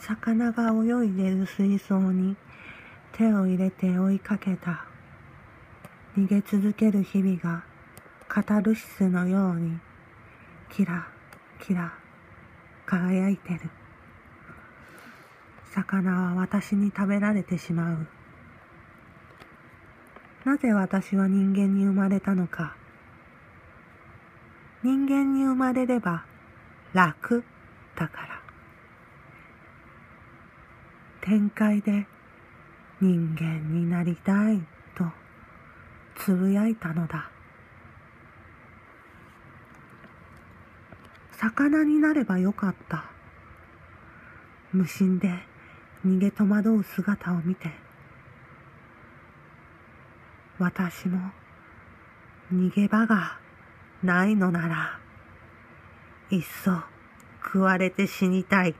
魚が泳いでる水槽に手を入れて追いかけた。逃げ続ける日々がカタルシスのようにキラキラ輝いてる。魚は私に食べられてしまう。なぜ私は人間に生まれたのか。人間に生まれれば楽だから。天界で人間になりたいとつぶやいたのだ。魚になればよかった。無心で逃げ戸惑う姿を見て、私も逃げ場がないのなら、いっそ食われて死にたい。